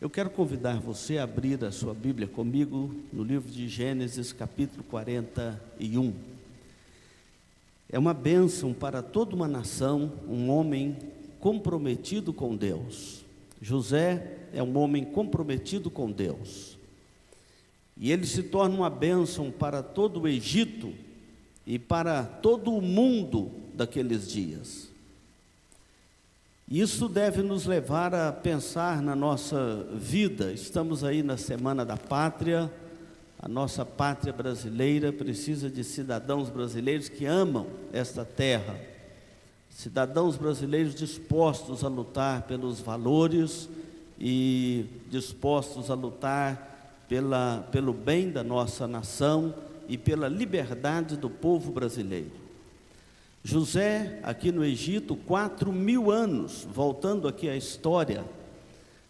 Eu quero convidar você a abrir a sua Bíblia comigo no livro de Gênesis, capítulo 41. É uma bênção para toda uma nação, um homem comprometido com Deus. José é um homem comprometido com Deus. E ele se torna uma bênção para todo o Egito e para todo o mundo daqueles dias. Isso deve nos levar a pensar na nossa vida. Estamos aí na Semana da Pátria. A nossa pátria brasileira precisa de cidadãos brasileiros que amam esta terra. Cidadãos brasileiros dispostos a lutar pelos valores e dispostos a lutar pela, pelo bem da nossa nação e pela liberdade do povo brasileiro. José, aqui no Egito, quatro mil anos, voltando aqui à história,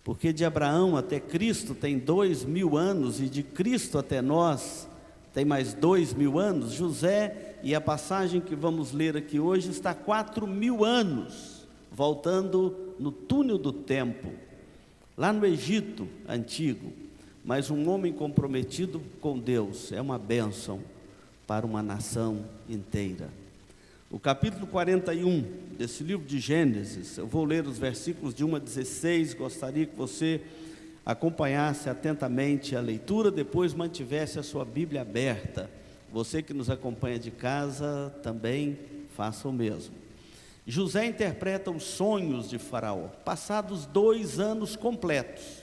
porque de Abraão até Cristo tem dois mil anos, e de Cristo até nós tem mais dois mil anos. José, e a passagem que vamos ler aqui hoje, está quatro mil anos, voltando no túnel do tempo, lá no Egito antigo. Mas um homem comprometido com Deus é uma bênção para uma nação inteira. O capítulo 41 desse livro de Gênesis, eu vou ler os versículos de 1 a 16, gostaria que você acompanhasse atentamente a leitura, depois mantivesse a sua Bíblia aberta. Você que nos acompanha de casa também faça o mesmo. José interpreta os sonhos de Faraó, passados dois anos completos.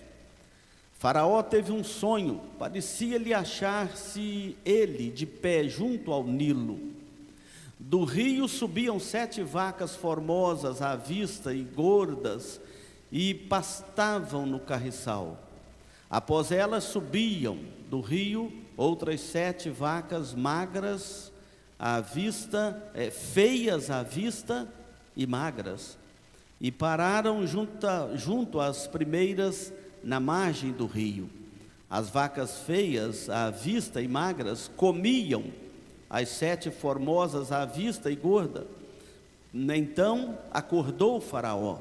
Faraó teve um sonho, parecia-lhe achar-se ele de pé junto ao Nilo do rio subiam sete vacas formosas à vista e gordas, e pastavam no carriçal. Após elas subiam do rio outras sete vacas magras à vista, é, feias à vista e magras, e pararam junto, junto às primeiras na margem do rio. As vacas feias à vista e magras comiam as sete formosas à vista e gorda. Então acordou o Faraó,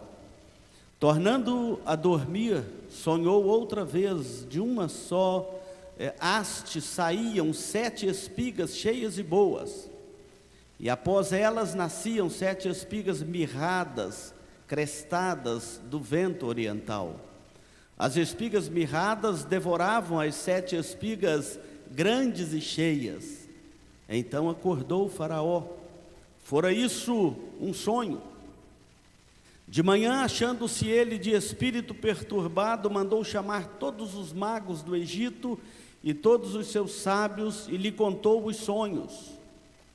tornando a dormir, sonhou outra vez, de uma só é, haste saíam sete espigas cheias e boas, e após elas nasciam sete espigas mirradas, crestadas do vento oriental. As espigas mirradas devoravam as sete espigas grandes e cheias. Então acordou o Faraó. Fora isso um sonho. De manhã, achando-se ele de espírito perturbado, mandou chamar todos os magos do Egito e todos os seus sábios e lhe contou os sonhos.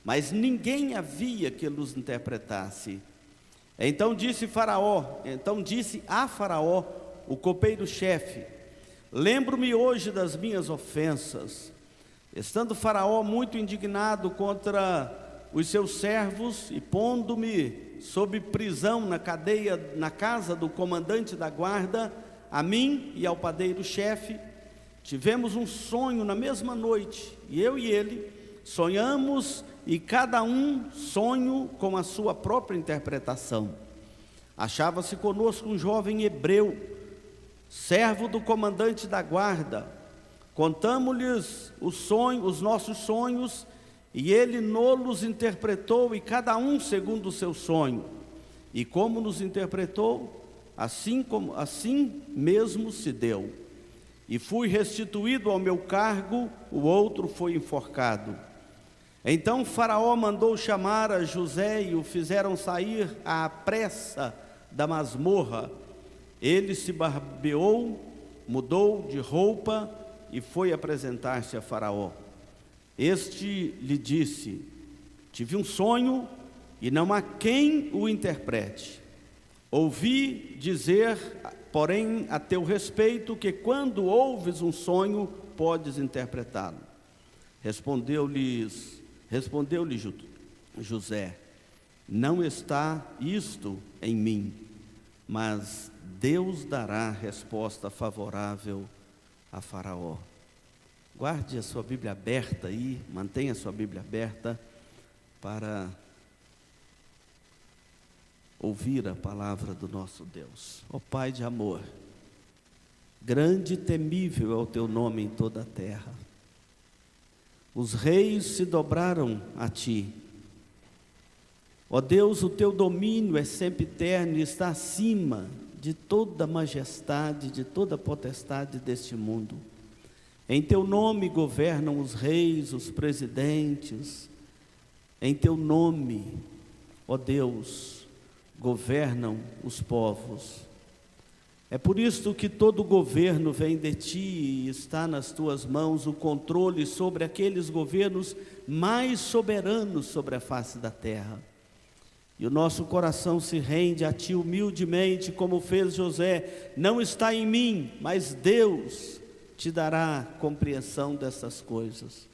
Mas ninguém havia que los interpretasse. Então disse Faraó, então disse a Faraó, o copeiro-chefe: Lembro-me hoje das minhas ofensas Estando Faraó muito indignado contra os seus servos e pondo-me sob prisão na cadeia, na casa do comandante da guarda, a mim e ao padeiro-chefe, tivemos um sonho na mesma noite, e eu e ele sonhamos, e cada um sonho com a sua própria interpretação. Achava-se conosco um jovem hebreu, servo do comandante da guarda, Contamos-lhes os sonhos, os nossos sonhos, e ele nos interpretou, e cada um segundo o seu sonho. E como nos interpretou, assim como assim mesmo se deu. E fui restituído ao meu cargo, o outro foi enforcado. Então Faraó mandou chamar a José e o fizeram sair à pressa da masmorra. Ele se barbeou, mudou de roupa, e foi apresentar-se a Faraó. Este lhe disse: Tive um sonho e não há quem o interprete. Ouvi dizer, porém, a teu respeito, que quando ouves um sonho, podes interpretá-lo. Respondeu-lhe José: Não está isto em mim, mas Deus dará resposta favorável a Faraó. Guarde a sua Bíblia aberta aí, mantenha a sua Bíblia aberta para ouvir a palavra do nosso Deus. Ó oh, Pai de amor, Grande e temível é o teu nome em toda a terra. Os reis se dobraram a ti. Ó Deus, o teu domínio é sempre eterno e está acima de toda majestade, de toda potestade deste mundo. Em teu nome governam os reis, os presidentes. Em teu nome, ó Deus, governam os povos. É por isso que todo governo vem de ti e está nas tuas mãos o controle sobre aqueles governos mais soberanos sobre a face da terra. E o nosso coração se rende a ti humildemente, como fez José. Não está em mim, mas Deus te dará compreensão dessas coisas.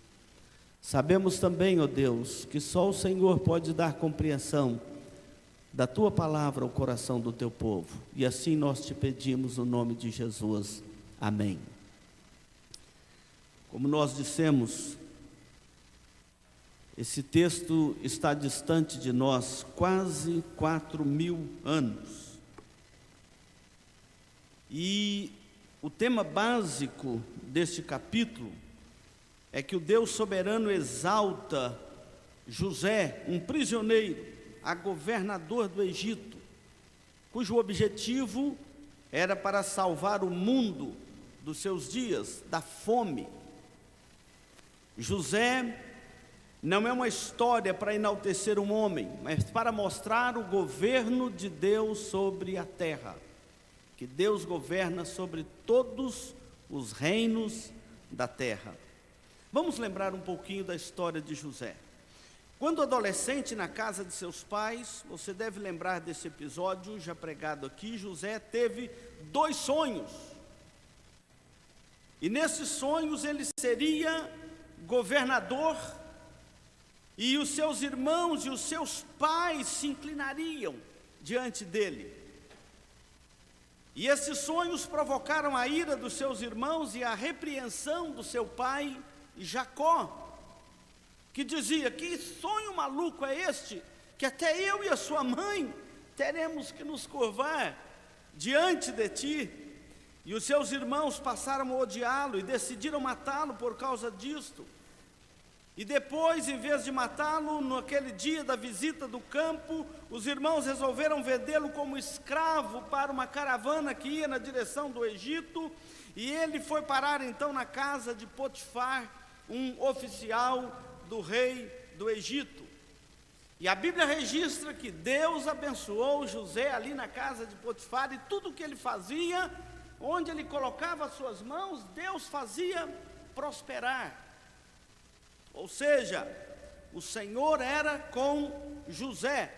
Sabemos também, ó Deus, que só o Senhor pode dar compreensão da tua palavra ao coração do teu povo. E assim nós te pedimos no nome de Jesus. Amém. Como nós dissemos, esse texto está distante de nós quase quatro mil anos. E o tema básico deste capítulo é que o Deus soberano exalta José, um prisioneiro, a governador do Egito, cujo objetivo era para salvar o mundo dos seus dias da fome. José não é uma história para enaltecer um homem, mas para mostrar o governo de Deus sobre a terra, que Deus governa sobre todos os reinos da terra. Vamos lembrar um pouquinho da história de José. Quando adolescente na casa de seus pais, você deve lembrar desse episódio já pregado aqui. José teve dois sonhos. E nesses sonhos ele seria governador, e os seus irmãos e os seus pais se inclinariam diante dele. E esses sonhos provocaram a ira dos seus irmãos e a repreensão do seu pai Jacó que dizia: Que sonho maluco é este, que até eu e a sua mãe teremos que nos curvar diante de ti. E os seus irmãos passaram a odiá-lo e decidiram matá-lo por causa disto. E depois, em vez de matá-lo, naquele dia da visita do campo, os irmãos resolveram vendê-lo como escravo para uma caravana que ia na direção do Egito. E ele foi parar então na casa de Potifar, um oficial do rei do Egito. E a Bíblia registra que Deus abençoou José ali na casa de Potifar e tudo que ele fazia, onde ele colocava as suas mãos, Deus fazia prosperar. Ou seja, o Senhor era com José.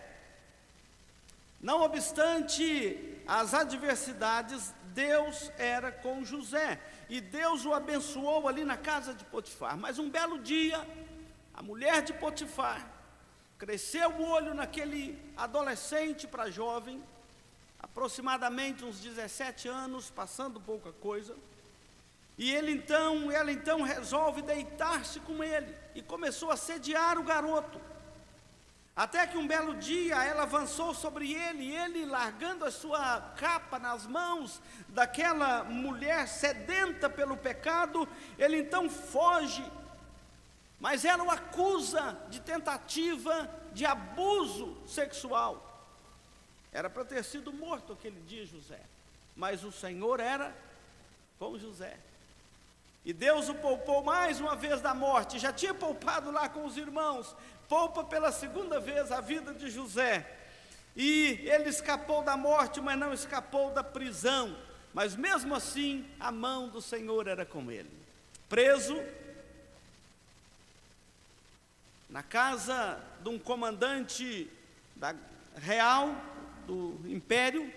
Não obstante as adversidades, Deus era com José. E Deus o abençoou ali na casa de Potifar. Mas um belo dia, a mulher de Potifar cresceu o olho naquele adolescente para jovem, aproximadamente uns 17 anos, passando pouca coisa. E ele então, ela então resolve deitar-se com ele e começou a sediar o garoto. Até que um belo dia ela avançou sobre ele, e ele, largando a sua capa nas mãos daquela mulher sedenta pelo pecado, ele então foge mas ela o acusa de tentativa de abuso sexual. Era para ter sido morto aquele dia José, mas o Senhor era com José. E Deus o poupou mais uma vez da morte, já tinha poupado lá com os irmãos, poupa pela segunda vez a vida de José. E ele escapou da morte, mas não escapou da prisão. Mas mesmo assim, a mão do Senhor era com ele. Preso, na casa de um comandante da real do império.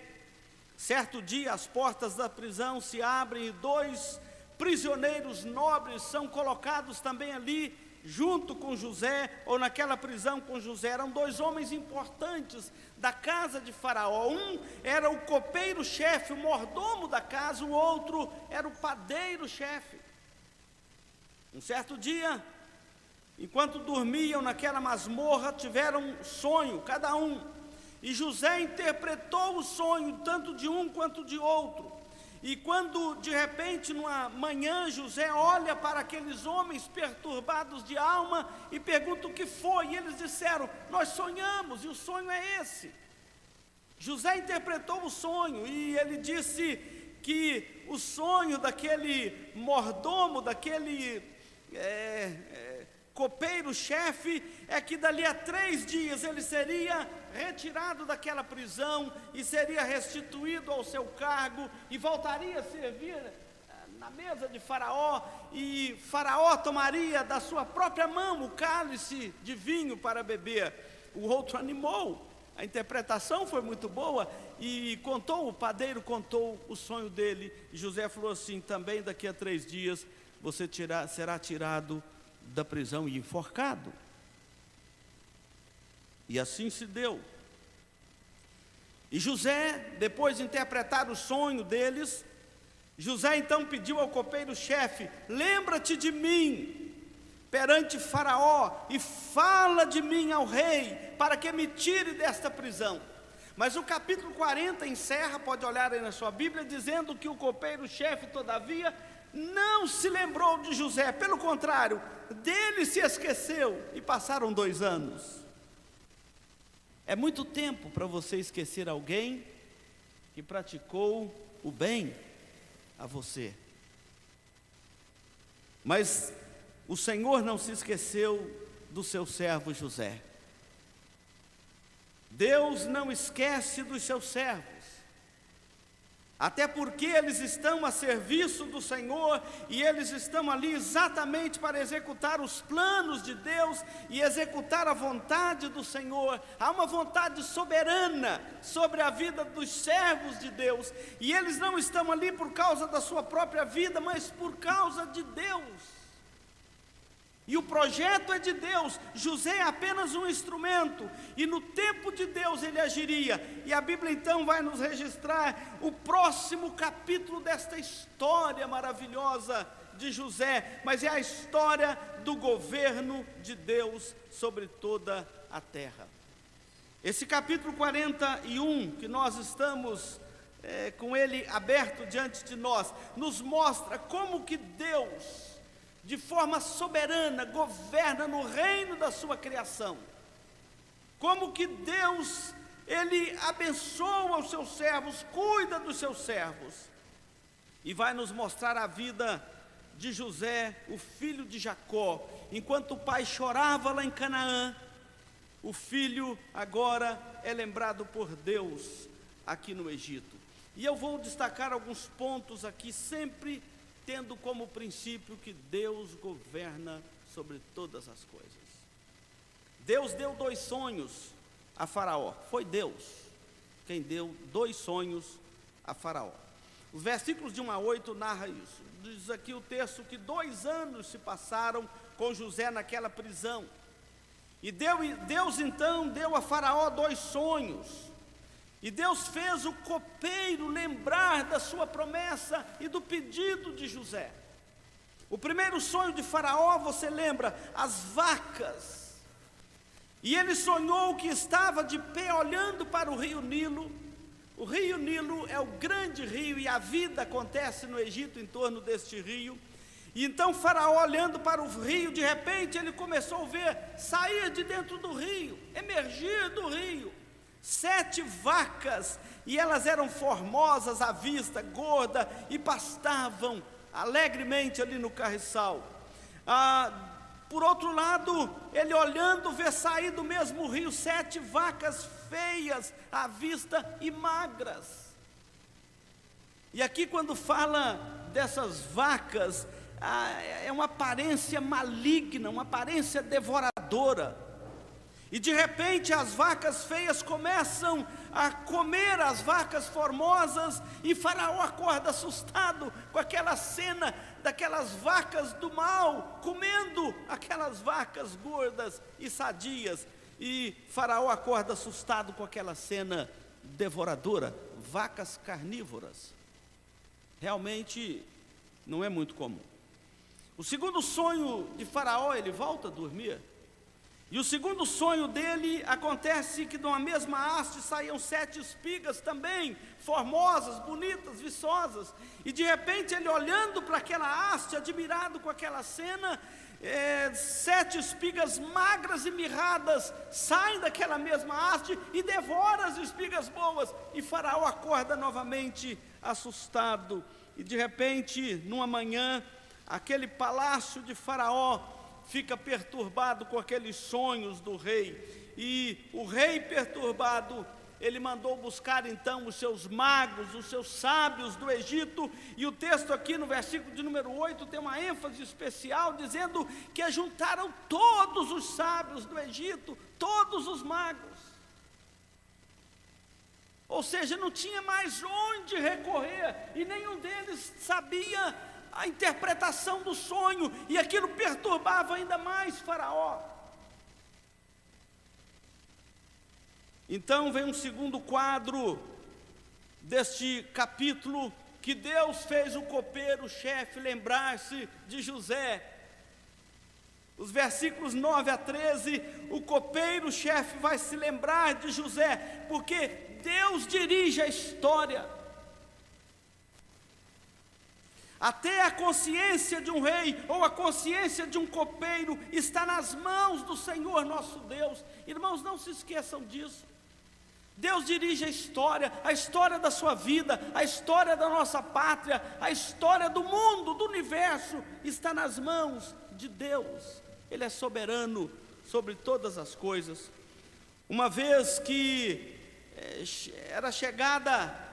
Certo dia, as portas da prisão se abrem e dois prisioneiros nobres são colocados também ali, junto com José, ou naquela prisão com José. Eram dois homens importantes da casa de Faraó. Um era o copeiro-chefe, o mordomo da casa, o outro era o padeiro-chefe. Um certo dia, Enquanto dormiam naquela masmorra, tiveram um sonho, cada um. E José interpretou o sonho, tanto de um quanto de outro. E quando de repente, numa manhã, José olha para aqueles homens perturbados de alma e pergunta o que foi. E eles disseram: Nós sonhamos, e o sonho é esse. José interpretou o sonho e ele disse que o sonho daquele mordomo, daquele é, é, copeiro-chefe, é que dali a três dias ele seria retirado daquela prisão e seria restituído ao seu cargo e voltaria a servir eh, na mesa de Faraó, e Faraó tomaria da sua própria mão o cálice de vinho para beber. O outro animou. A interpretação foi muito boa e contou, o padeiro contou o sonho dele. E José falou assim: também daqui a três dias você será tirado da prisão e enforcado. E assim se deu. E José, depois de interpretar o sonho deles, José então pediu ao copeiro-chefe: Lembra-te de mim perante Faraó e fala de mim ao rei, para que me tire desta prisão. Mas o capítulo 40 encerra, pode olhar aí na sua Bíblia, dizendo que o copeiro-chefe, todavia, não se lembrou de José, pelo contrário, dele se esqueceu, e passaram dois anos. É muito tempo para você esquecer alguém que praticou o bem a você. Mas o Senhor não se esqueceu do seu servo José. Deus não esquece dos seus servos até porque eles estão a serviço do Senhor e eles estão ali exatamente para executar os planos de Deus e executar a vontade do Senhor. Há uma vontade soberana sobre a vida dos servos de Deus e eles não estão ali por causa da sua própria vida, mas por causa de Deus. E o projeto é de Deus, José é apenas um instrumento, e no tempo de Deus ele agiria. E a Bíblia então vai nos registrar o próximo capítulo desta história maravilhosa de José, mas é a história do governo de Deus sobre toda a terra. Esse capítulo 41, que nós estamos é, com ele aberto diante de nós, nos mostra como que Deus de forma soberana, governa no reino da sua criação. Como que Deus, Ele abençoa os seus servos, cuida dos seus servos. E vai nos mostrar a vida de José, o filho de Jacó. Enquanto o pai chorava lá em Canaã, o filho agora é lembrado por Deus aqui no Egito. E eu vou destacar alguns pontos aqui, sempre tendo como princípio que Deus governa sobre todas as coisas. Deus deu dois sonhos a Faraó, foi Deus quem deu dois sonhos a Faraó. Os versículos de 1 a 8 narra isso. Diz aqui o texto que dois anos se passaram com José naquela prisão. E Deus então deu a Faraó dois sonhos. E Deus fez o copeiro lembrar da sua promessa e do pedido de José. O primeiro sonho de Faraó, você lembra, as vacas. E ele sonhou que estava de pé olhando para o rio Nilo. O rio Nilo é o grande rio e a vida acontece no Egito em torno deste rio. E então Faraó olhando para o rio, de repente ele começou a ver sair de dentro do rio, emergir do rio sete vacas, e elas eram formosas à vista, gorda, e pastavam alegremente ali no carriçal. Ah, por outro lado, ele olhando, vê sair do mesmo rio sete vacas feias à vista e magras. E aqui, quando fala dessas vacas, ah, é uma aparência maligna, uma aparência devoradora. E de repente as vacas feias começam a comer as vacas formosas, e Faraó acorda assustado com aquela cena daquelas vacas do mal comendo aquelas vacas gordas e sadias. E Faraó acorda assustado com aquela cena devoradora, vacas carnívoras. Realmente não é muito comum. O segundo sonho de Faraó, ele volta a dormir. E o segundo sonho dele acontece que de uma mesma haste saíam sete espigas também, formosas, bonitas, viçosas. E de repente ele olhando para aquela haste, admirado com aquela cena, é, sete espigas magras e mirradas saem daquela mesma haste e devoram as espigas boas. E Faraó acorda novamente assustado. E de repente, numa manhã, aquele palácio de Faraó fica perturbado com aqueles sonhos do rei. E o rei perturbado ele mandou buscar então os seus magos, os seus sábios do Egito, e o texto aqui no versículo de número 8 tem uma ênfase especial, dizendo que juntaram todos os sábios do Egito, todos os magos. Ou seja, não tinha mais onde recorrer, e nenhum deles sabia a interpretação do sonho, e aquilo perturbava ainda mais Faraó. Então vem um segundo quadro deste capítulo que Deus fez o copeiro-chefe lembrar-se de José. Os versículos 9 a 13, o copeiro-chefe vai se lembrar de José, porque Deus dirige a história. Até a consciência de um rei ou a consciência de um copeiro está nas mãos do Senhor nosso Deus. Irmãos, não se esqueçam disso. Deus dirige a história, a história da sua vida, a história da nossa pátria, a história do mundo, do universo, está nas mãos de Deus. Ele é soberano sobre todas as coisas. Uma vez que é, era chegada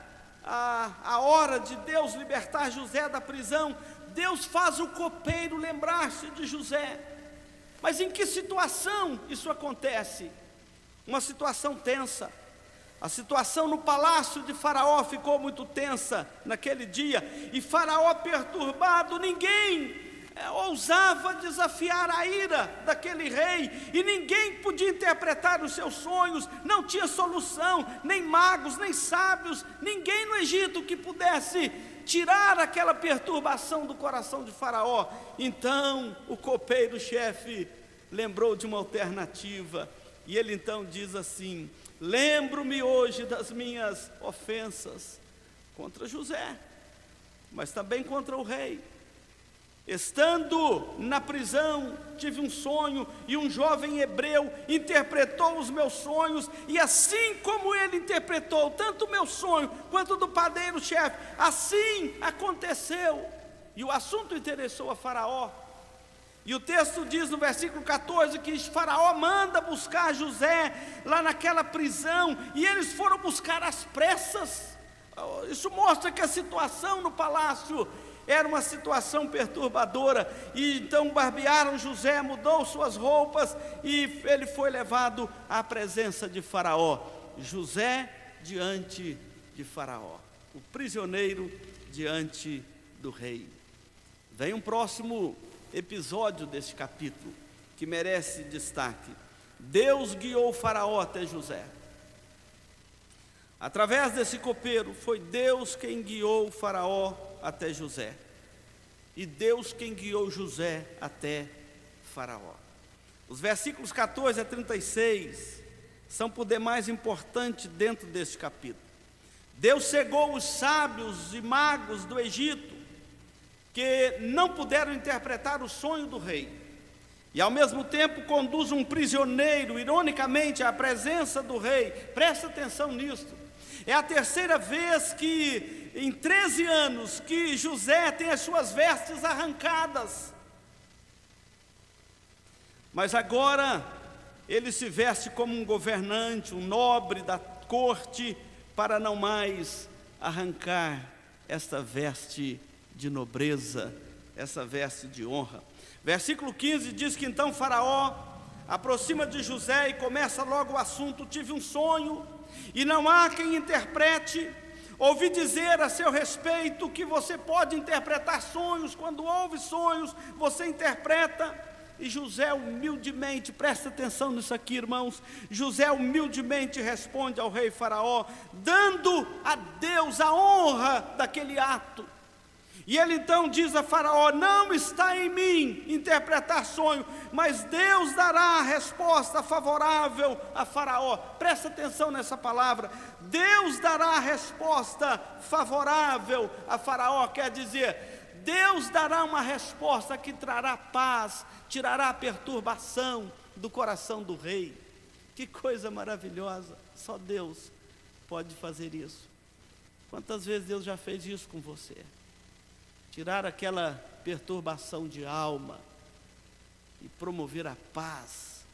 a, a hora de Deus libertar José da prisão, Deus faz o copeiro lembrar-se de José. Mas em que situação isso acontece? Uma situação tensa a situação no palácio de Faraó ficou muito tensa naquele dia, e Faraó perturbado, ninguém ousava desafiar a ira daquele rei, e ninguém podia interpretar os seus sonhos, não tinha solução, nem magos, nem sábios, ninguém no Egito que pudesse tirar aquela perturbação do coração de Faraó. Então o copeiro-chefe lembrou de uma alternativa, e ele então diz assim: Lembro-me hoje das minhas ofensas contra José, mas também contra o rei. Estando na prisão, tive um sonho e um jovem hebreu interpretou os meus sonhos, e assim como ele interpretou tanto o meu sonho quanto do padeiro-chefe, assim aconteceu. E o assunto interessou a Faraó, e o texto diz no versículo 14 que Faraó manda buscar José lá naquela prisão, e eles foram buscar às pressas. Isso mostra que a situação no palácio era uma situação perturbadora, e então barbearam José, mudou suas roupas, e ele foi levado à presença de Faraó. José diante de Faraó, o prisioneiro diante do rei. Vem um próximo episódio deste capítulo que merece destaque. Deus guiou Faraó até José. Através desse copeiro, foi Deus quem guiou Faraó até José. E Deus quem guiou José até Faraó. Os versículos 14 a 36 são por demais importantes dentro deste capítulo. Deus cegou os sábios e magos do Egito que não puderam interpretar o sonho do rei. E ao mesmo tempo conduz um prisioneiro, ironicamente, à presença do rei. Presta atenção nisso. É a terceira vez que, em 13 anos, que José tem as suas vestes arrancadas. Mas agora ele se veste como um governante, um nobre da corte, para não mais arrancar esta veste de nobreza, essa veste de honra. Versículo 15 diz que então Faraó aproxima de José e começa logo o assunto: tive um sonho e não há quem interprete. Ouvi dizer a seu respeito que você pode interpretar sonhos, quando ouve sonhos, você interpreta. E José humildemente, presta atenção nisso aqui, irmãos. José humildemente responde ao rei Faraó, dando a Deus a honra daquele ato. E ele então diz a Faraó: Não está em mim interpretar sonho, mas Deus dará a resposta favorável a Faraó. Presta atenção nessa palavra. Deus dará a resposta favorável a Faraó, quer dizer, Deus dará uma resposta que trará paz, tirará a perturbação do coração do rei. Que coisa maravilhosa, só Deus pode fazer isso. Quantas vezes Deus já fez isso com você? Tirar aquela perturbação de alma e promover a paz,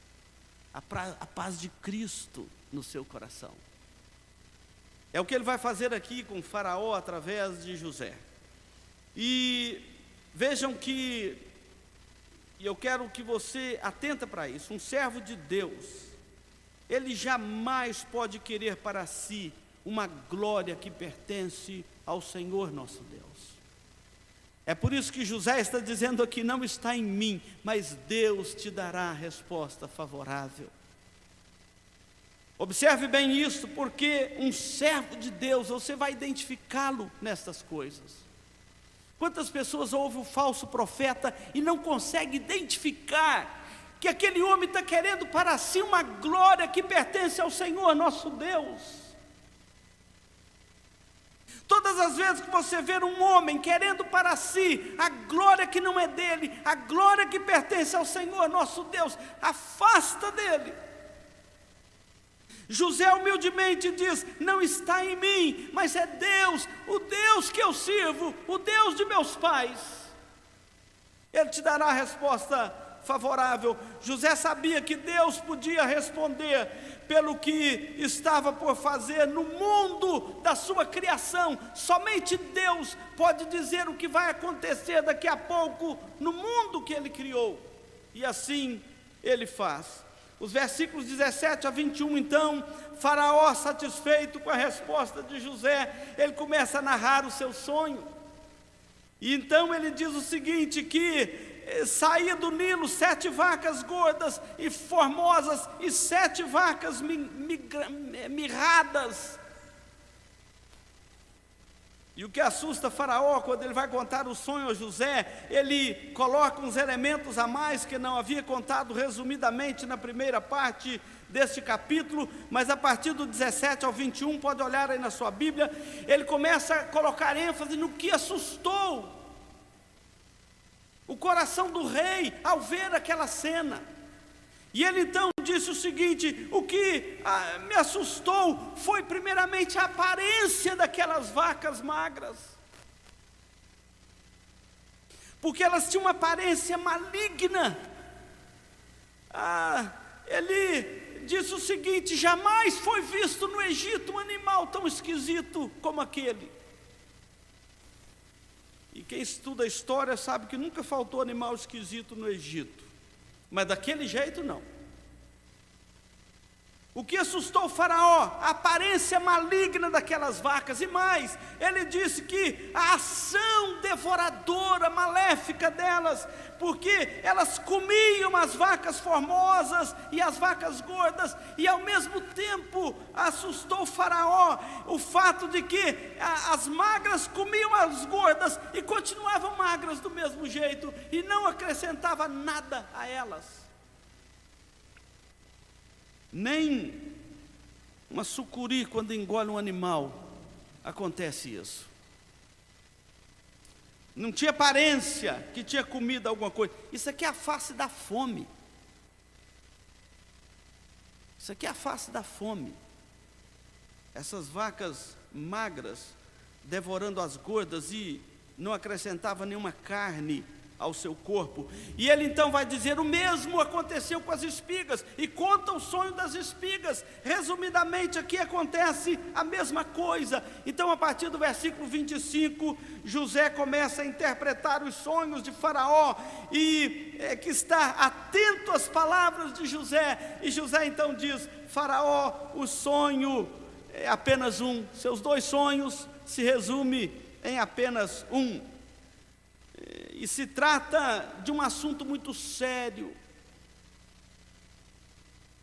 a, pra, a paz de Cristo no seu coração. É o que ele vai fazer aqui com Faraó através de José. E vejam que, e eu quero que você atenta para isso, um servo de Deus, ele jamais pode querer para si uma glória que pertence ao Senhor nosso Deus. É por isso que José está dizendo aqui: não está em mim, mas Deus te dará a resposta favorável. Observe bem isso, porque um servo de Deus, você vai identificá-lo nestas coisas. Quantas pessoas ouvem o falso profeta e não consegue identificar que aquele homem está querendo para si uma glória que pertence ao Senhor nosso Deus? Todas as vezes que você ver um homem querendo para si a glória que não é dele, a glória que pertence ao Senhor nosso Deus, afasta dele. José humildemente diz: Não está em mim, mas é Deus, o Deus que eu sirvo, o Deus de meus pais. Ele te dará a resposta favorável. José sabia que Deus podia responder pelo que estava por fazer no mundo da sua criação. Somente Deus pode dizer o que vai acontecer daqui a pouco no mundo que ele criou. E assim ele faz. Os versículos 17 a 21, então, Faraó, satisfeito com a resposta de José, ele começa a narrar o seu sonho. E então ele diz o seguinte: que saía do Nilo sete vacas gordas e formosas e sete vacas mirradas. E o que assusta Faraó quando ele vai contar o sonho a José, ele coloca uns elementos a mais que não havia contado resumidamente na primeira parte deste capítulo, mas a partir do 17 ao 21, pode olhar aí na sua Bíblia, ele começa a colocar ênfase no que assustou o coração do rei ao ver aquela cena. E ele então disse o seguinte: o que ah, me assustou foi primeiramente a aparência daquelas vacas magras, porque elas tinham uma aparência maligna. Ah, ele disse o seguinte: jamais foi visto no Egito um animal tão esquisito como aquele. E quem estuda a história sabe que nunca faltou animal esquisito no Egito. Mas daquele jeito não. O que assustou o Faraó? A aparência maligna daquelas vacas. E mais, ele disse que a ação devoradora, maléfica delas, porque elas comiam as vacas formosas e as vacas gordas, e ao mesmo tempo assustou o Faraó o fato de que as magras comiam as gordas e continuavam magras do mesmo jeito, e não acrescentava nada a elas nem uma sucuri quando engole um animal, acontece isso. Não tinha aparência que tinha comido alguma coisa. Isso aqui é a face da fome. Isso aqui é a face da fome. Essas vacas magras devorando as gordas e não acrescentava nenhuma carne ao seu corpo. E ele então vai dizer: o mesmo aconteceu com as espigas, e conta o sonho das espigas. Resumidamente, aqui acontece a mesma coisa. Então, a partir do versículo 25, José começa a interpretar os sonhos de Faraó, e é, que está atento às palavras de José. E José então diz: Faraó, o sonho é apenas um, seus dois sonhos se resume em apenas um e se trata de um assunto muito sério.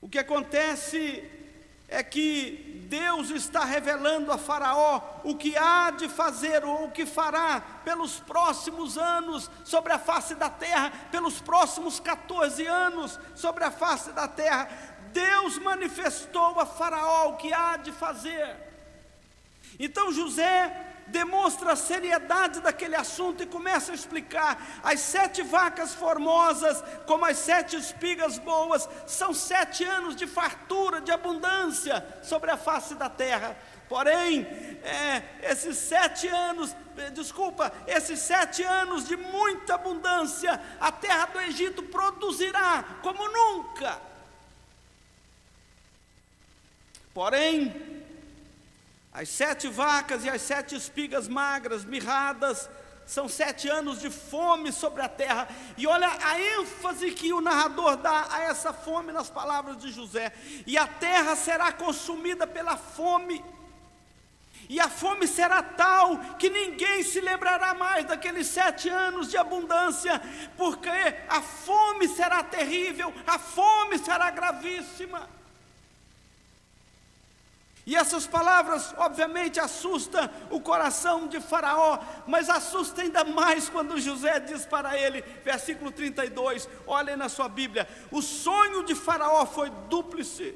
O que acontece é que Deus está revelando a Faraó o que há de fazer ou o que fará pelos próximos anos sobre a face da terra, pelos próximos 14 anos sobre a face da terra. Deus manifestou a Faraó o que há de fazer. Então José demonstra a seriedade daquele assunto e começa a explicar: as sete vacas formosas, como as sete espigas boas, são sete anos de fartura, de abundância sobre a face da terra. Porém, é, esses sete anos, eh, desculpa, esses sete anos de muita abundância, a terra do Egito produzirá como nunca. Porém, as sete vacas e as sete espigas magras, mirradas, são sete anos de fome sobre a terra. E olha a ênfase que o narrador dá a essa fome nas palavras de José. E a terra será consumida pela fome. E a fome será tal que ninguém se lembrará mais daqueles sete anos de abundância, porque a fome será terrível, a fome será gravíssima. E essas palavras, obviamente, assustam o coração de Faraó, mas assusta ainda mais quando José diz para ele, versículo 32, olhem na sua Bíblia: o sonho de Faraó foi dúplice,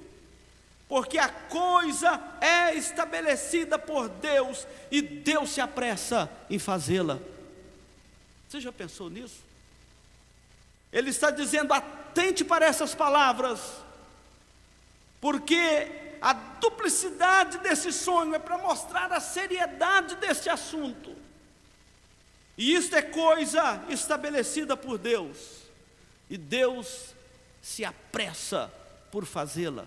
porque a coisa é estabelecida por Deus e Deus se apressa em fazê-la. Você já pensou nisso? Ele está dizendo: atente para essas palavras, porque a duplicidade desse sonho é para mostrar a seriedade desse assunto. E isto é coisa estabelecida por Deus, e Deus se apressa por fazê-la.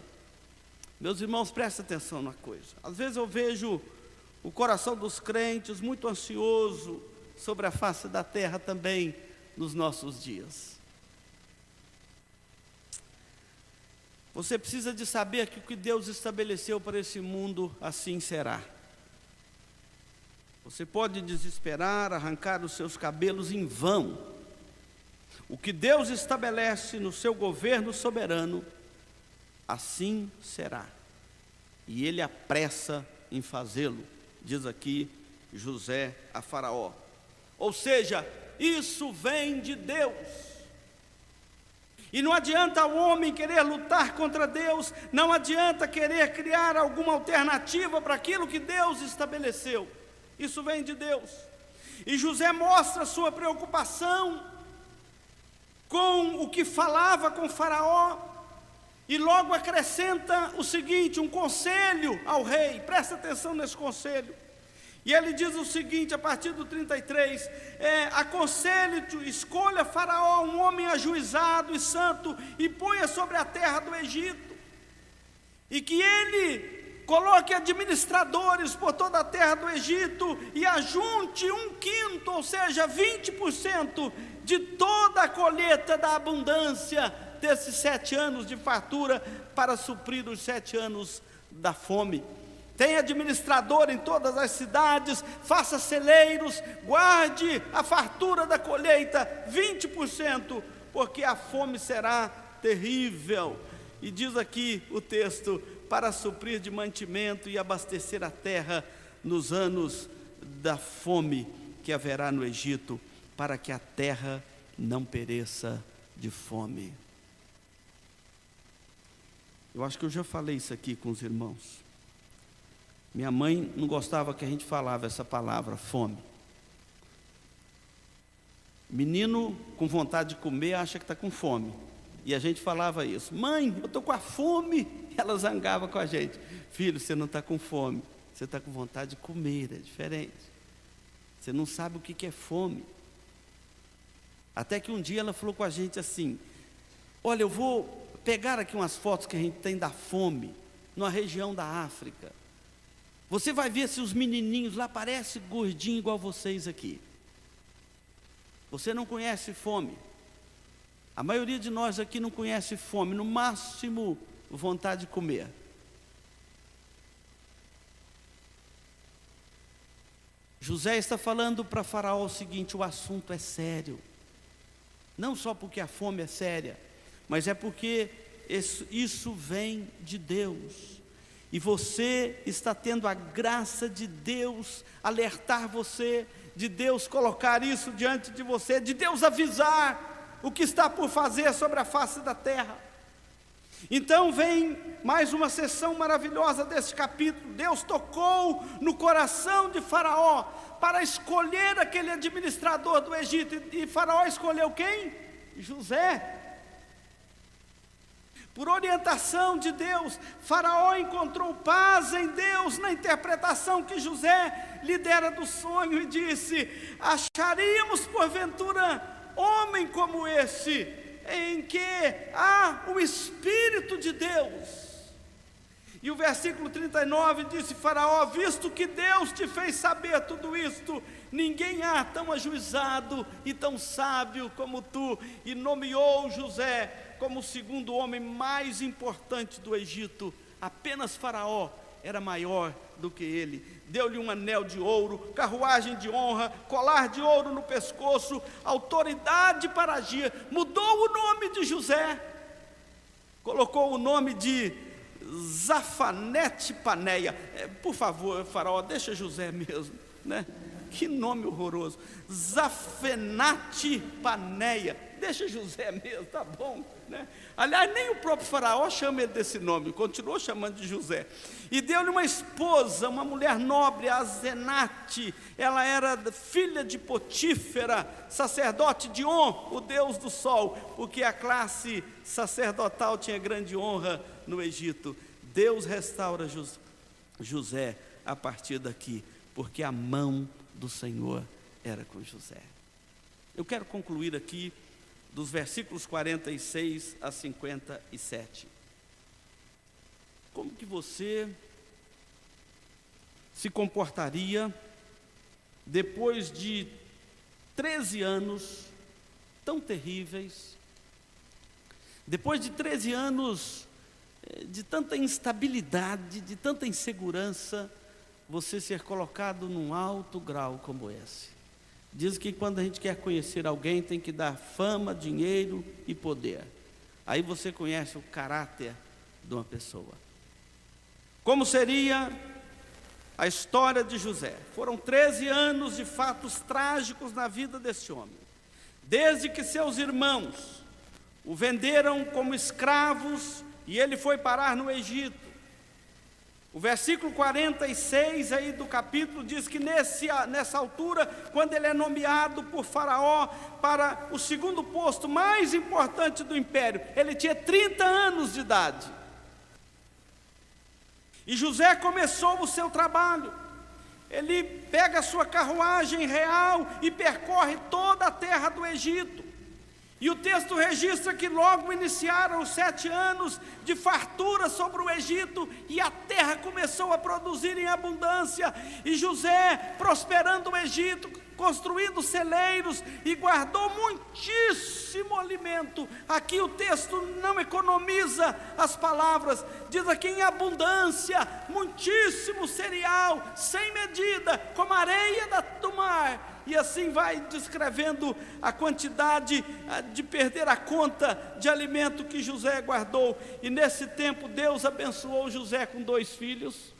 Meus irmãos, prestem atenção na coisa. Às vezes eu vejo o coração dos crentes muito ansioso sobre a face da terra também nos nossos dias. Você precisa de saber que o que Deus estabeleceu para esse mundo, assim será. Você pode desesperar, arrancar os seus cabelos em vão. O que Deus estabelece no seu governo soberano, assim será. E ele apressa em fazê-lo, diz aqui José a Faraó. Ou seja, isso vem de Deus. E não adianta o homem querer lutar contra Deus, não adianta querer criar alguma alternativa para aquilo que Deus estabeleceu. Isso vem de Deus. E José mostra sua preocupação com o que falava com Faraó, e logo acrescenta o seguinte: um conselho ao rei, presta atenção nesse conselho. E ele diz o seguinte, a partir do 33, é, aconselhe-te, escolha Faraó, um homem ajuizado e santo, e ponha sobre a terra do Egito, e que ele coloque administradores por toda a terra do Egito, e ajunte um quinto, ou seja, 20% de toda a colheita da abundância desses sete anos de fartura, para suprir os sete anos da fome tem administrador em todas as cidades, faça celeiros, guarde a fartura da colheita, 20%, porque a fome será terrível. E diz aqui o texto: para suprir de mantimento e abastecer a terra nos anos da fome que haverá no Egito, para que a terra não pereça de fome. Eu acho que eu já falei isso aqui com os irmãos. Minha mãe não gostava que a gente falava essa palavra, fome. Menino com vontade de comer acha que está com fome. E a gente falava isso. Mãe, eu estou com a fome. Ela zangava com a gente. Filho, você não está com fome. Você está com vontade de comer, é diferente. Você não sabe o que é fome. Até que um dia ela falou com a gente assim: Olha, eu vou pegar aqui umas fotos que a gente tem da fome, numa região da África. Você vai ver se os menininhos lá parecem gordinhos igual vocês aqui. Você não conhece fome. A maioria de nós aqui não conhece fome, no máximo vontade de comer. José está falando para Faraó o seguinte: o assunto é sério. Não só porque a fome é séria, mas é porque isso, isso vem de Deus. E você está tendo a graça de Deus alertar você, de Deus colocar isso diante de você, de Deus avisar o que está por fazer sobre a face da terra. Então vem mais uma sessão maravilhosa desse capítulo. Deus tocou no coração de Faraó para escolher aquele administrador do Egito. E Faraó escolheu quem? José. Por orientação de Deus, Faraó encontrou paz em Deus na interpretação que José lhe dera do sonho e disse: Acharíamos porventura homem como esse, em que há o Espírito de Deus. E o versículo 39 disse: Faraó, visto que Deus te fez saber tudo isto, ninguém há tão ajuizado e tão sábio como tu, e nomeou José como o segundo homem mais importante do Egito. Apenas Faraó era maior do que ele. Deu-lhe um anel de ouro, carruagem de honra, colar de ouro no pescoço, autoridade para agir. Mudou o nome de José, colocou o nome de Zafanete Paneia. É, por favor, Faraó, deixa José mesmo, né? Que nome horroroso. Zafenate Paneia. Deixa José mesmo, tá bom. Né? Aliás, nem o próprio Faraó chama ele desse nome, continuou chamando de José. E deu-lhe uma esposa, uma mulher nobre, a Zenate. Ela era filha de Potífera, sacerdote de On, o deus do sol, porque a classe sacerdotal tinha grande honra no Egito. Deus restaura José a partir daqui, porque a mão do Senhor era com José. Eu quero concluir aqui dos versículos 46 a 57. Como que você se comportaria depois de 13 anos tão terríveis, depois de 13 anos eh, de tanta instabilidade, de tanta insegurança, você ser colocado num alto grau como esse. Diz que quando a gente quer conhecer alguém, tem que dar fama, dinheiro e poder. Aí você conhece o caráter de uma pessoa. Como seria a história de José? Foram 13 anos de fatos trágicos na vida desse homem. Desde que seus irmãos o venderam como escravos e ele foi parar no Egito. O versículo 46 aí do capítulo diz que nesse, nessa altura, quando ele é nomeado por Faraó para o segundo posto mais importante do império, ele tinha 30 anos de idade. E José começou o seu trabalho. Ele pega a sua carruagem real e percorre toda a terra do Egito. E o texto registra que logo iniciaram os sete anos de fartura sobre o Egito, e a terra começou a produzir em abundância, e José, prosperando o Egito, construindo celeiros e guardou muitíssimo alimento. Aqui o texto não economiza as palavras, diz aqui em abundância, muitíssimo cereal, sem medida, como areia do mar e assim vai descrevendo a quantidade ah, de perder a conta de alimento que José guardou. E nesse tempo Deus abençoou José com dois filhos,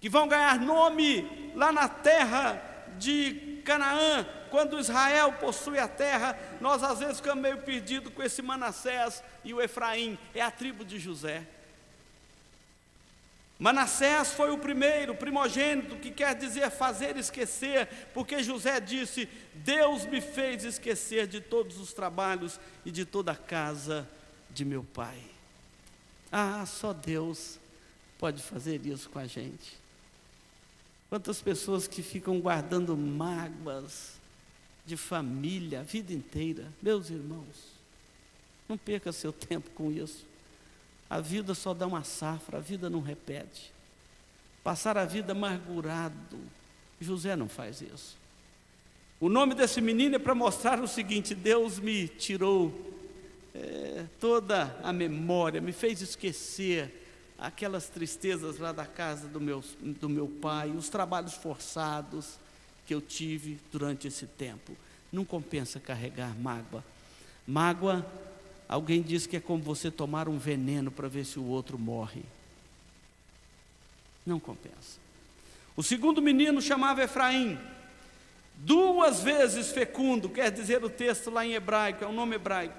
que vão ganhar nome lá na terra de Canaã, quando Israel possui a terra, nós às vezes ficamos meio perdidos com esse Manassés e o Efraim, é a tribo de José. Manassés foi o primeiro, primogênito, que quer dizer fazer esquecer, porque José disse: Deus me fez esquecer de todos os trabalhos e de toda a casa de meu pai. Ah, só Deus pode fazer isso com a gente. Quantas pessoas que ficam guardando mágoas de família a vida inteira, meus irmãos, não perca seu tempo com isso. A vida só dá uma safra, a vida não repete. Passar a vida amargurado. José não faz isso. O nome desse menino é para mostrar o seguinte: Deus me tirou é, toda a memória, me fez esquecer aquelas tristezas lá da casa do meu, do meu pai, os trabalhos forçados que eu tive durante esse tempo. Não compensa carregar mágoa. Mágoa Alguém diz que é como você tomar um veneno para ver se o outro morre. Não compensa. O segundo menino chamava Efraim, duas vezes fecundo, quer dizer o texto lá em hebraico, é um nome hebraico.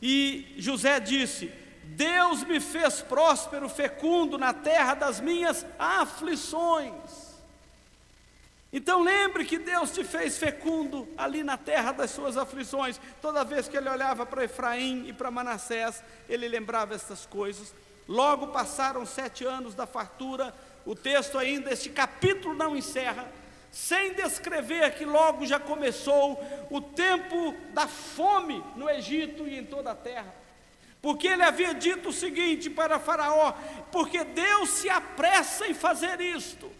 E José disse: Deus me fez próspero, fecundo na terra das minhas aflições. Então lembre que Deus te fez fecundo ali na terra das suas aflições. Toda vez que ele olhava para Efraim e para Manassés, ele lembrava essas coisas. Logo passaram sete anos da fartura. O texto ainda, este capítulo não encerra, sem descrever que logo já começou o tempo da fome no Egito e em toda a terra. Porque ele havia dito o seguinte para Faraó: porque Deus se apressa em fazer isto.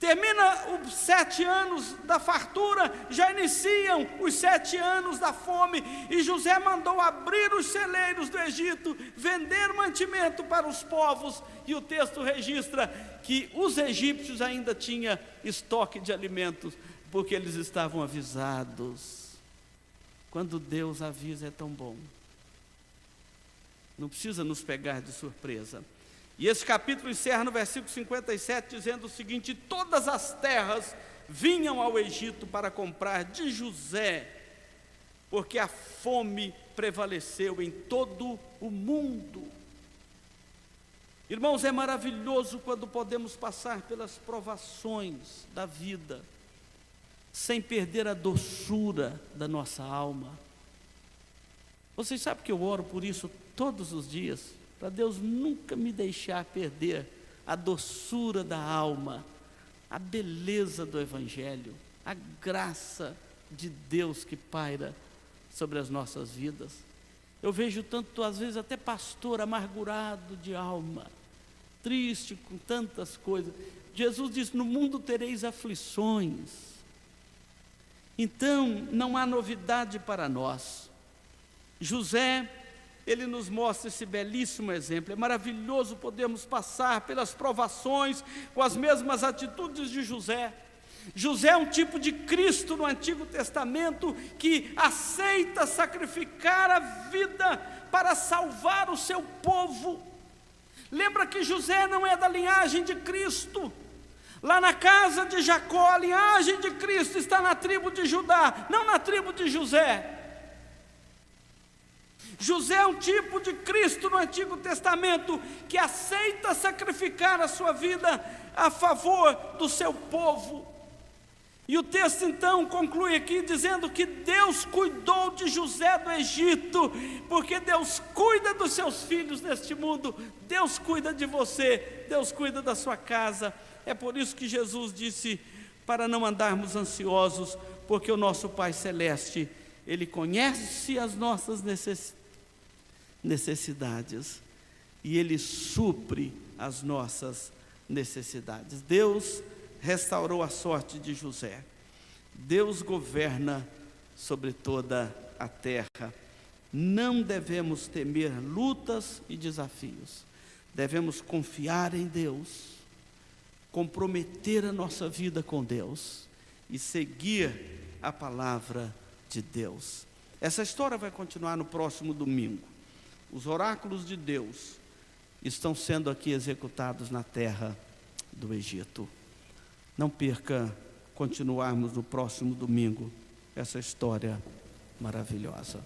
Termina os sete anos da fartura, já iniciam os sete anos da fome, e José mandou abrir os celeiros do Egito, vender mantimento para os povos, e o texto registra que os egípcios ainda tinham estoque de alimentos, porque eles estavam avisados. Quando Deus avisa é tão bom. Não precisa nos pegar de surpresa. E esse capítulo encerra no versículo 57, dizendo o seguinte: Todas as terras vinham ao Egito para comprar de José, porque a fome prevaleceu em todo o mundo. Irmãos, é maravilhoso quando podemos passar pelas provações da vida, sem perder a doçura da nossa alma. Vocês sabem que eu oro por isso todos os dias para Deus nunca me deixar perder a doçura da alma, a beleza do Evangelho, a graça de Deus que paira sobre as nossas vidas. Eu vejo tanto, às vezes, até pastor amargurado de alma, triste com tantas coisas. Jesus disse: No mundo tereis aflições. Então, não há novidade para nós. José ele nos mostra esse belíssimo exemplo. É maravilhoso podermos passar pelas provações com as mesmas atitudes de José. José é um tipo de Cristo no Antigo Testamento que aceita sacrificar a vida para salvar o seu povo. Lembra que José não é da linhagem de Cristo. Lá na casa de Jacó, a linhagem de Cristo está na tribo de Judá, não na tribo de José. José é um tipo de Cristo no Antigo Testamento que aceita sacrificar a sua vida a favor do seu povo. E o texto então conclui aqui dizendo que Deus cuidou de José do Egito, porque Deus cuida dos seus filhos neste mundo, Deus cuida de você, Deus cuida da sua casa. É por isso que Jesus disse para não andarmos ansiosos, porque o nosso Pai Celeste, Ele conhece as nossas necessidades necessidades e Ele supre as nossas necessidades. Deus restaurou a sorte de José. Deus governa sobre toda a terra. Não devemos temer lutas e desafios. Devemos confiar em Deus, comprometer a nossa vida com Deus e seguir a palavra de Deus. Essa história vai continuar no próximo domingo. Os oráculos de Deus estão sendo aqui executados na terra do Egito. Não perca continuarmos no próximo domingo essa história maravilhosa.